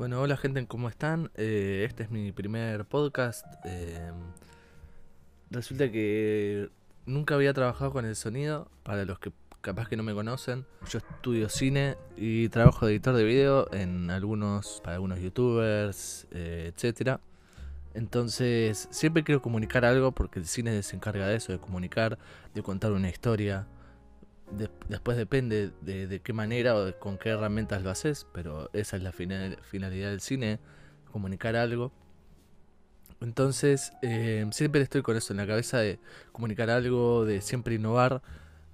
Bueno, hola gente, ¿cómo están? Eh, este es mi primer podcast. Eh, resulta que nunca había trabajado con el sonido. Para los que capaz que no me conocen, yo estudio cine y trabajo de editor de video en algunos, para algunos youtubers, eh, etcétera. Entonces, siempre quiero comunicar algo porque el cine se encarga de eso, de comunicar, de contar una historia. Después depende de, qué manera o con qué herramientas lo haces, pero esa es la finalidad del cine, comunicar algo. Entonces, eh, siempre estoy con eso en la cabeza de comunicar algo, de siempre innovar.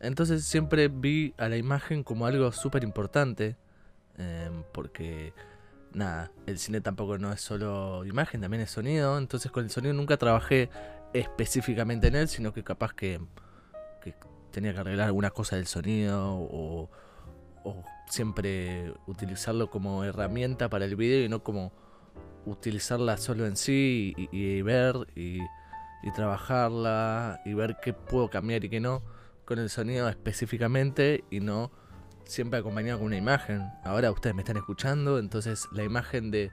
Entonces, siempre vi a la imagen como algo súper importante, eh, porque nada, el cine tampoco no es solo imagen, también es sonido. Entonces con el sonido nunca trabajé específicamente en él, sino que capaz que, tenía que arreglar alguna cosa del sonido o, siempre utilizarlo como herramienta para el video y no como utilizarla solo en sí y, ver y, trabajarla y ver qué puedo cambiar y qué no con el sonido específicamente y no siempre acompañado con una imagen. Ahora ustedes me están escuchando, entonces la imagen de,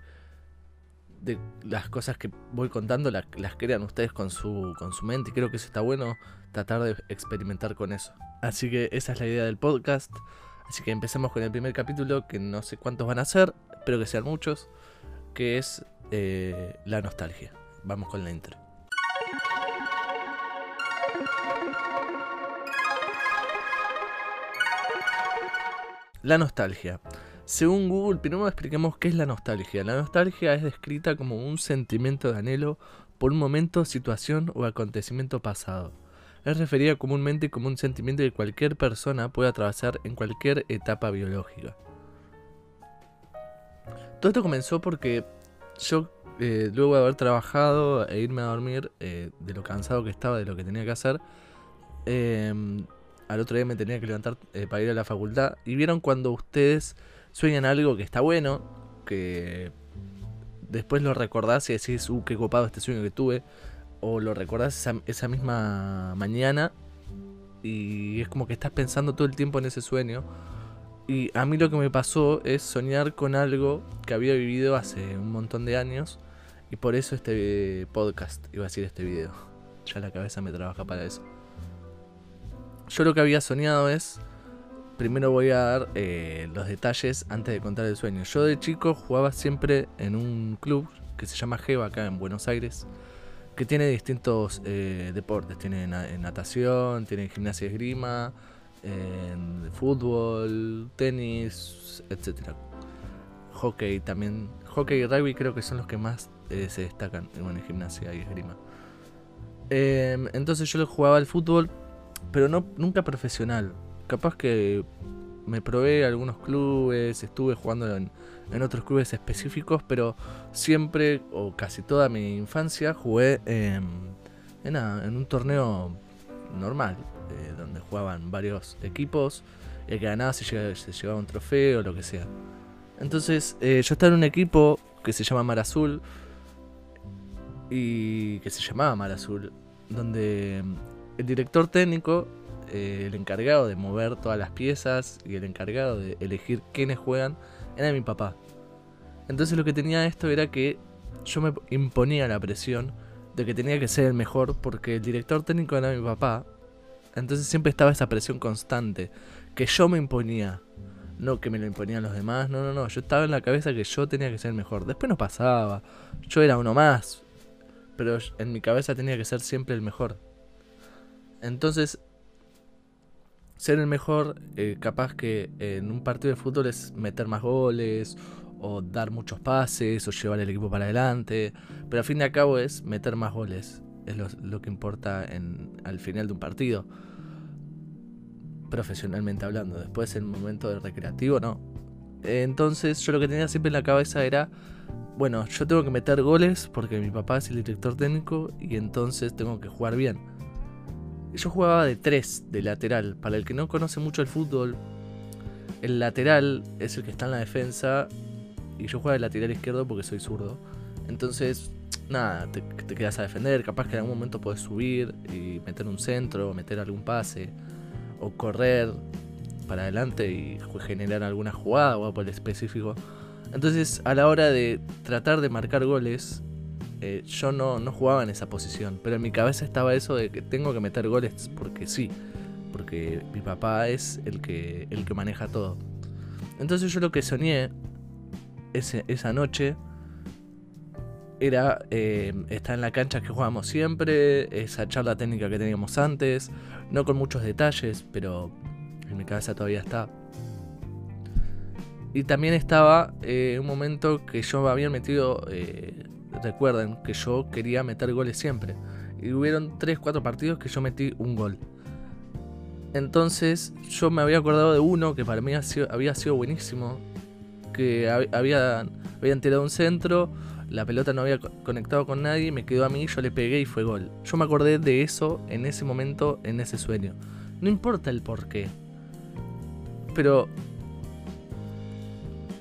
de las cosas que voy contando las, crean ustedes con su, con su mente y creo que eso está bueno tratar de experimentar con eso. Así que esa es la idea del podcast. Así que empecemos con el primer capítulo, que no sé cuántos van a ser, espero que sean muchos, que es eh, la nostalgia. Vamos con la intro. La nostalgia. Según Google, primero expliquemos qué es la nostalgia. La nostalgia es descrita como un sentimiento de anhelo por un momento, situación o acontecimiento pasado. Es referida comúnmente como un sentimiento que cualquier persona puede atravesar en cualquier etapa biológica. Todo esto comenzó porque yo, eh, luego de haber trabajado e irme a dormir, eh, de lo cansado que estaba, de lo que tenía que hacer, eh, al otro día me tenía que levantar eh, para ir a la facultad. Y vieron cuando ustedes sueñan algo que está bueno, que después lo recordás y decís, uh, qué copado este sueño que tuve. O lo recordás esa, misma mañana y es como que estás pensando todo el tiempo en ese sueño. Y a mí lo que me pasó es soñar con algo que había vivido hace un montón de años. Y por eso este podcast, iba a decir este video. Ya la cabeza me trabaja para eso. Yo lo que había soñado es. Primero voy a dar eh, los detalles antes de contar el sueño. Yo de chico jugaba siempre en un club que se llama Geva acá en Buenos Aires. Que tiene distintos eh, deportes. Tiene natación, tiene gimnasia y esgrima, fútbol, tenis, etc. Hockey también. Hockey y rugby creo que son los que más eh, se destacan en gimnasia y esgrima. Em, entonces yo jugaba al fútbol pero no nunca profesional. Capaz que me probé algunos clubes, estuve jugando en, otros clubes específicos, pero siempre o casi toda mi infancia jugué en, en, un torneo normal, eh, donde jugaban varios equipos, el que ganaba se, llevaba, un trofeo o lo que sea. Entonces eh, yo estaba en un equipo que se llama Mar Azul, y que se llamaba Mar Azul, donde el director técnico, eh, el encargado de mover todas las piezas y el encargado de elegir quiénes juegan, era mi papá. Entonces lo que tenía esto era que yo me imponía la presión de que tenía que ser el mejor porque el director técnico era mi papá. Entonces siempre estaba esa presión constante que yo me imponía. No que me lo imponían los demás, no, no, no. Yo estaba en la cabeza que yo tenía que ser el mejor. Después no pasaba. Yo era uno más. Pero en mi cabeza tenía que ser siempre el mejor. Entonces, ser el mejor, eh, capaz que en un partido de fútbol es meter más goles, o dar muchos pases, o llevar el equipo para adelante. Pero al fin y al cabo es meter más goles. Es lo, que importa en, al final de un partido. Profesionalmente hablando. Después el momento de recreativo, no. Entonces yo lo que tenía siempre en la cabeza era, bueno, yo tengo que meter goles porque mi papá es el director técnico y entonces tengo que jugar bien. Yo jugaba de 3, de lateral. Para el que no conoce mucho el fútbol, el lateral es el que está en la defensa. Y yo jugaba de lateral izquierdo porque soy zurdo. Entonces, nada, te, quedas a defender. Capaz que en algún momento puedes subir y meter un centro, meter algún pase. O correr para adelante y generar alguna jugada o algo por el específico. Entonces, a la hora de tratar de marcar goles, eh, yo no, no jugaba en esa posición. Pero en mi cabeza estaba eso de que tengo que meter goles porque sí. Porque mi papá es el que, el que maneja todo. Entonces yo lo que soñé esa noche era eh, estar en la cancha que jugábamos siempre, esa charla técnica que teníamos antes, no con muchos detalles, pero en mi cabeza todavía está. Y también estaba eh, un momento que yo me había metido, recuerden, que yo quería meter goles siempre. Y hubieron 3-4 partidos que yo metí un gol. Entonces yo me había acordado de uno que para mí había sido buenísimo. Que había, habían tirado un centro, la pelota no había conectado con nadie, me quedó a mí, yo le pegué y fue gol. Yo me acordé de eso en ese momento, en ese sueño. No importa el por qué. Pero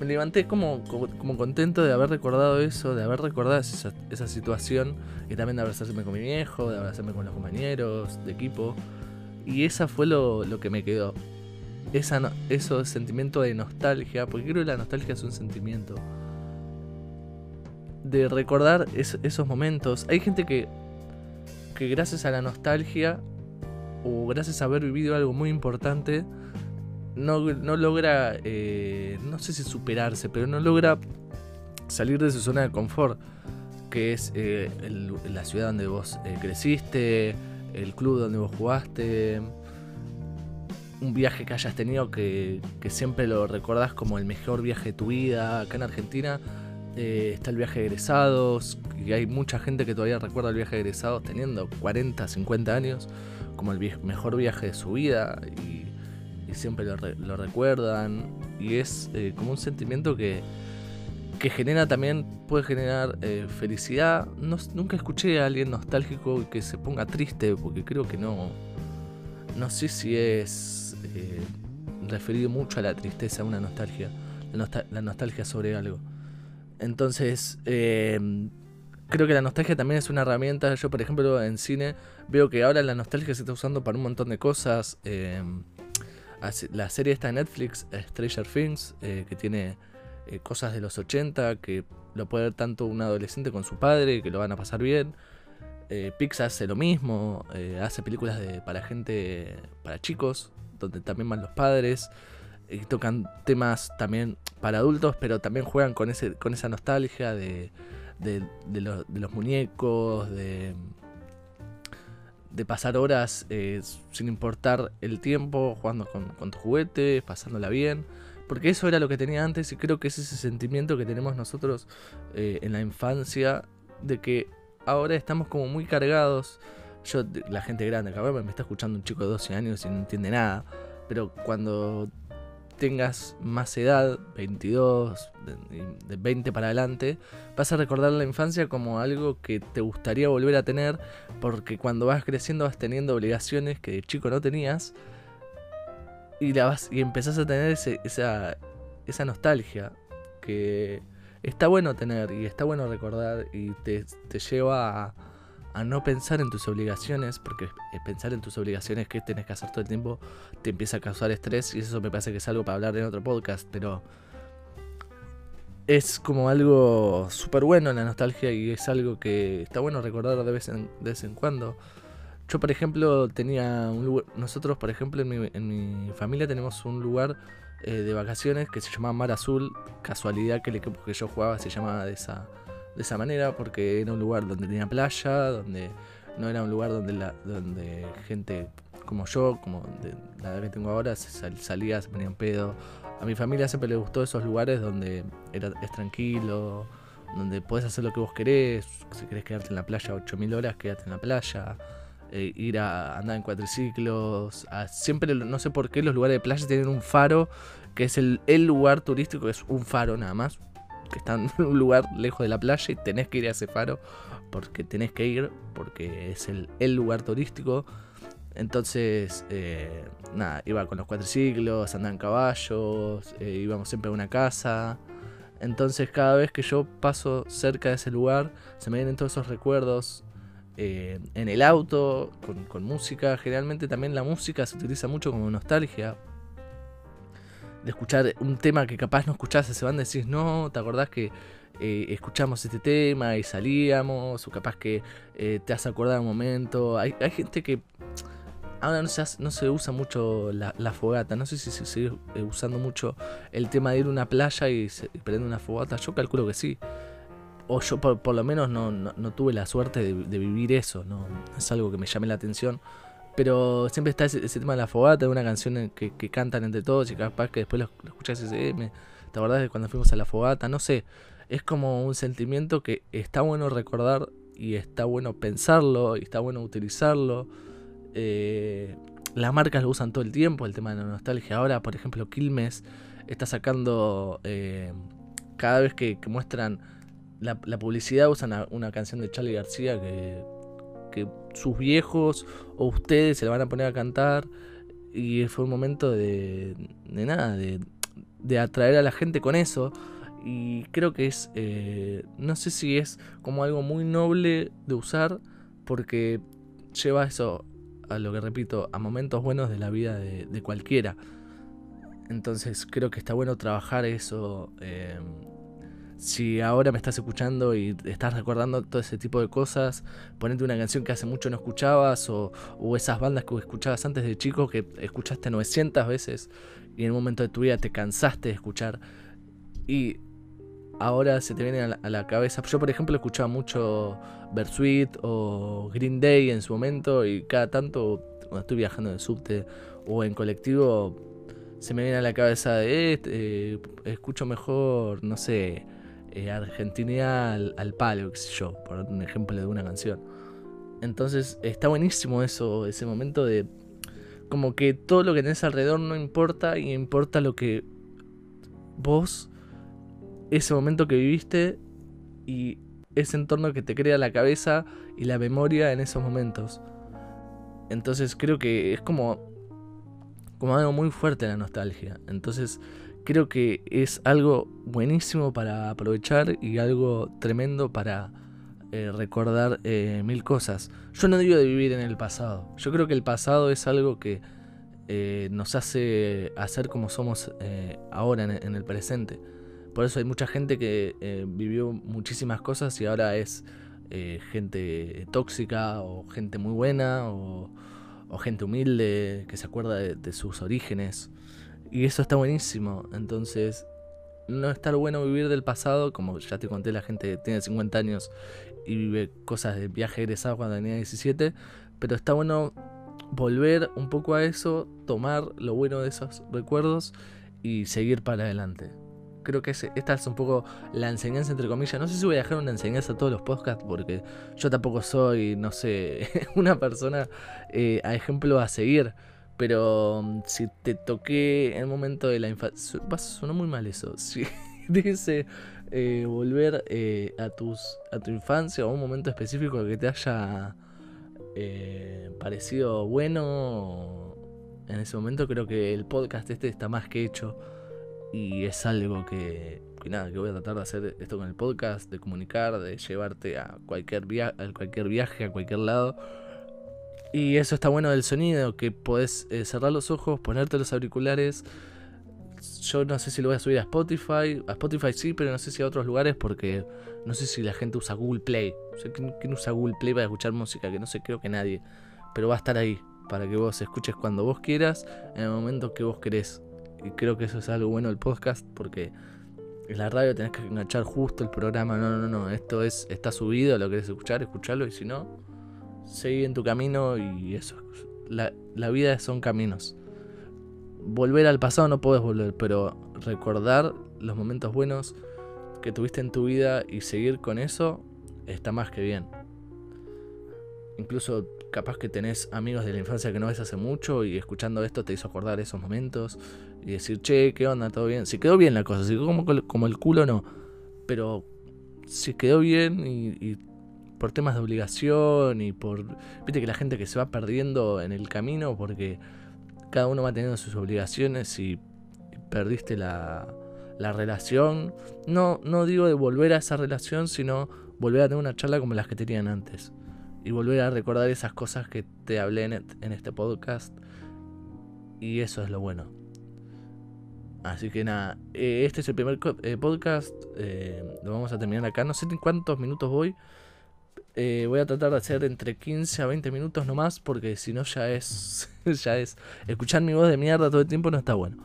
me levanté como, como, contento de haber recordado eso, de haber recordado esa, esa, situación y también de abrazarme con mi viejo, de abrazarme con los compañeros de equipo. Y esa fue lo, lo que me quedó. Esa, eso sentimiento de nostalgia, porque creo que la nostalgia es un sentimiento. De recordar esos momentos. Hay gente que, que gracias a la nostalgia o gracias a haber vivido algo muy importante, no, logra, eh, no sé si superarse, pero no logra salir de su zona de confort, que es eh, la ciudad donde vos eh, creciste, el club donde vos jugaste, un viaje que hayas tenido que, que, siempre lo recordás como el mejor viaje de tu vida. Acá en Argentina está el viaje de egresados, y hay mucha gente que todavía recuerda el viaje de egresados teniendo 40, 50 años como el mejor viaje de su vida. Siempre lo, recuerdan. Y es eh, como un sentimiento que, que genera también, puede generar eh, felicidad. Nunca escuché a alguien nostálgico que se ponga triste, porque creo que no. No sé si es eh, referido mucho a la tristeza, a una nostalgia. La, nostalgia sobre algo. Entonces, creo que la nostalgia también es una herramienta. Yo, por ejemplo, en cine veo que ahora la nostalgia se está usando para un montón de cosas la serie está en Netflix, Stranger Things, eh, que tiene eh, cosas de los 80, que lo puede ver tanto un adolescente con su padre, que lo van a pasar bien. Eh, Pixar hace lo mismo, hace películas de, para gente, para chicos, donde también van los padres. Y tocan temas también para adultos, pero también juegan con, ese, con esa nostalgia de, de, de los muñecos, de, de pasar horas eh, sin importar el tiempo, jugando con, tus juguetes, pasándola bien. Porque eso era lo que tenía antes y creo que es ese sentimiento que tenemos nosotros eh, en la infancia de que ahora estamos como muy cargados. Yo, la gente grande, cabrón, me está escuchando un chico de 12 años y no entiende nada. Pero cuando tengas más edad, 22, de, 20 para adelante, vas a recordar la infancia como algo que te gustaría volver a tener, porque cuando vas creciendo vas teniendo obligaciones que de chico no tenías, y, la vas, y empezás a tener esa, esa nostalgia que está bueno tener y está bueno recordar y te, te lleva a a no pensar en tus obligaciones, porque pensar en tus obligaciones que tienes que hacer todo el tiempo te empieza a causar estrés y eso me parece que es algo para hablar en otro podcast, pero es como algo súper bueno en la nostalgia y es algo que está bueno recordar de vez en, de vez en cuando. Yo, por ejemplo, tenía un lugar, nosotros, por ejemplo, en mi, en mi familia tenemos un lugar eh, de vacaciones que se llama Mar Azul, casualidad que el equipo que yo jugaba se llamaba de esa de esa manera porque era un lugar donde tenía playa, donde no era un lugar donde la, donde gente como yo, como de la edad que tengo ahora, salía, se ponía en pedo. A mi familia siempre le gustó esos lugares donde era, es tranquilo, donde puedes hacer lo que vos querés. Si querés quedarte en la playa 8000 horas, quédate en la playa. Eh, ir a andar en cuatriciclos. siempre, no sé por qué, los lugares de playa tienen un faro, que es el, el lugar turístico, que es un faro nada más que están en un lugar lejos de la playa y tenés que ir a ese faro porque tenés que ir, porque es el, lugar turístico. Entonces, eh, nada, iba con los cuatriciclos, andaba en caballos, eh, íbamos siempre a una casa. Entonces, cada vez que yo paso cerca de ese lugar, se me vienen todos esos recuerdos eh, en el auto, con música. Generalmente también la música se utiliza mucho como nostalgia de escuchar un tema que capaz no escuchás ese banda, decís, no, ¿te acordás que eh, escuchamos este tema y salíamos? O capaz que eh, te has acordado un momento. Hay, hay gente que ahora no se, no se usa mucho la, fogata. No sé si se sigue eh, usando mucho el tema de ir a una playa y, prender una fogata. Yo calculo que sí. O yo por, lo menos no, no, tuve la suerte de, vivir eso. No, es algo que me llame la atención. Pero siempre está ese, tema de la fogata, de una canción que, cantan entre todos y capaz que después lo, escuchas y dices, eh, ¿te acordás de cuando fuimos a la fogata? No sé, es como un sentimiento que está bueno recordar y está bueno pensarlo y está bueno utilizarlo eh, las marcas lo usan todo el tiempo, el tema de la nostalgia. Ahora, por ejemplo, Quilmes está sacando, eh, cada vez que, muestran la, publicidad, usan una, canción de Charlie García que, que sus viejos o ustedes se la van a poner a cantar. Y fue un momento de, de nada, de, de atraer a la gente con eso. Y creo que es, eh, no sé si es como algo muy noble de usar, porque lleva eso a lo que repito, a momentos buenos de la vida de, cualquiera. Entonces creo que está bueno trabajar eso. Em, si ahora me estás escuchando y estás recordando todo ese tipo de cosas, ponete una canción que hace mucho no escuchabas o, o, esas bandas que escuchabas antes de chico que escuchaste 900 veces y en un momento de tu vida te cansaste de escuchar y ahora se te viene a la, cabeza. Yo, por ejemplo, escuchaba mucho Bersuit o Green Day en su momento y cada tanto, cuando estoy viajando en subte o en colectivo, se me viene a la cabeza eh, eh, escucho mejor, no sé, eh, al, palo, por un ejemplo de una canción. Entonces está buenísimo eso, ese momento de como que todo lo que tenés alrededor no importa y importa lo que vos ese momento que viviste y ese entorno que te crea la cabeza y la memoria en esos momentos. Entonces creo que es como, como algo muy fuerte la nostalgia. Entonces creo que es algo buenísimo para aprovechar y algo tremendo para eh, recordar eh, mil cosas. Yo no digo de vivir en el pasado. Yo creo que el pasado es algo que eh, nos hace hacer como somos ahora en el presente. Por eso hay mucha gente que eh, vivió muchísimas cosas y ahora es eh, gente tóxica o gente muy buena o, gente humilde que se acuerda de, sus orígenes. Y eso está buenísimo. Entonces, no estar bueno vivir del pasado, como ya te conté, la gente tiene 50 años y vive cosas de viaje egresado cuando tenía 17, pero está bueno volver un poco a eso, tomar lo bueno de esos recuerdos y seguir para adelante creo que esta es un poco la enseñanza, entre comillas. No sé si voy a dejar una enseñanza a todos los podcasts, porque yo tampoco soy, no sé, una persona eh, a ejemplo a seguir. Pero mm, si te toqué en el momento de la infancia. Sonó muy mal eso. Si dice eh, volver eh, a, tus, a tu infancia o a un momento específico que te haya parecido bueno en ese momento, creo que el podcast este está más que hecho y es algo que, nada, que voy a tratar de hacer esto con el podcast, de comunicar, de llevarte a cualquier, via a cualquier viaje, a cualquier lado. Y eso está bueno del sonido, que podés eh, cerrar los ojos, ponerte los auriculares. Yo no sé si lo voy a subir a Spotify. A Spotify sí, pero no sé si a otros lugares porque no sé si la gente usa Google Play. ¿quién, usa Google Play para escuchar música? Que no sé, creo que nadie. Pero va a estar ahí para que vos escuches cuando vos quieras, en el momento que vos querés. Y creo que eso es algo bueno del podcast porque en la radio tenés que enganchar justo el programa. No, no, no, esto es está subido, lo querés escuchar, escucharlo y si no, seguí en tu camino y eso. La, la vida son caminos. Volver al pasado no puedes volver, pero recordar los momentos buenos que tuviste en tu vida y seguir con eso está más que bien. Incluso capaz que tenés amigos de la infancia que no ves hace mucho y escuchando esto te hizo acordar esos momentos y decir, che, ¿qué onda? ¿Todo bien? Si quedó bien la cosa, si quedó como, como el culo, no. Pero si quedó bien y, por temas de obligación y por... Viste que la gente que se va perdiendo en el camino porque cada uno va teniendo sus obligaciones y perdiste la, la relación. No, no digo de volver a esa relación, sino volver a tener una charla como las que tenían antes. Y volver a recordar esas cosas que te hablé en este podcast. Y eso es lo bueno Así que nada, eh, este es el primer eh, podcast. Eh, lo vamos a terminar acá. No sé en cuántos minutos voy. Voy a tratar de hacer entre 15 a 20 minutos nomás. Porque si no ya es. ya es. Escuchar mi voz de mierda todo el tiempo no está bueno.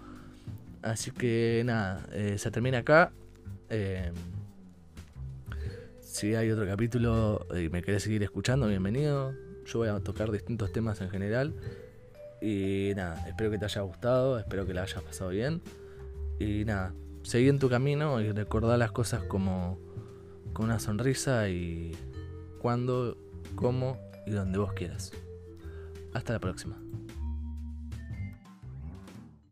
Así que nada, se termina acá. si hay otro capítulo y me querés seguir escuchando, bienvenido. Yo voy a tocar distintos temas en general. Y nada, espero que te haya gustado, espero que la hayas pasado bien. Y nada, seguí en tu camino y recordá las cosas como con una sonrisa y cuando, cómo y donde vos quieras. Hasta la próxima.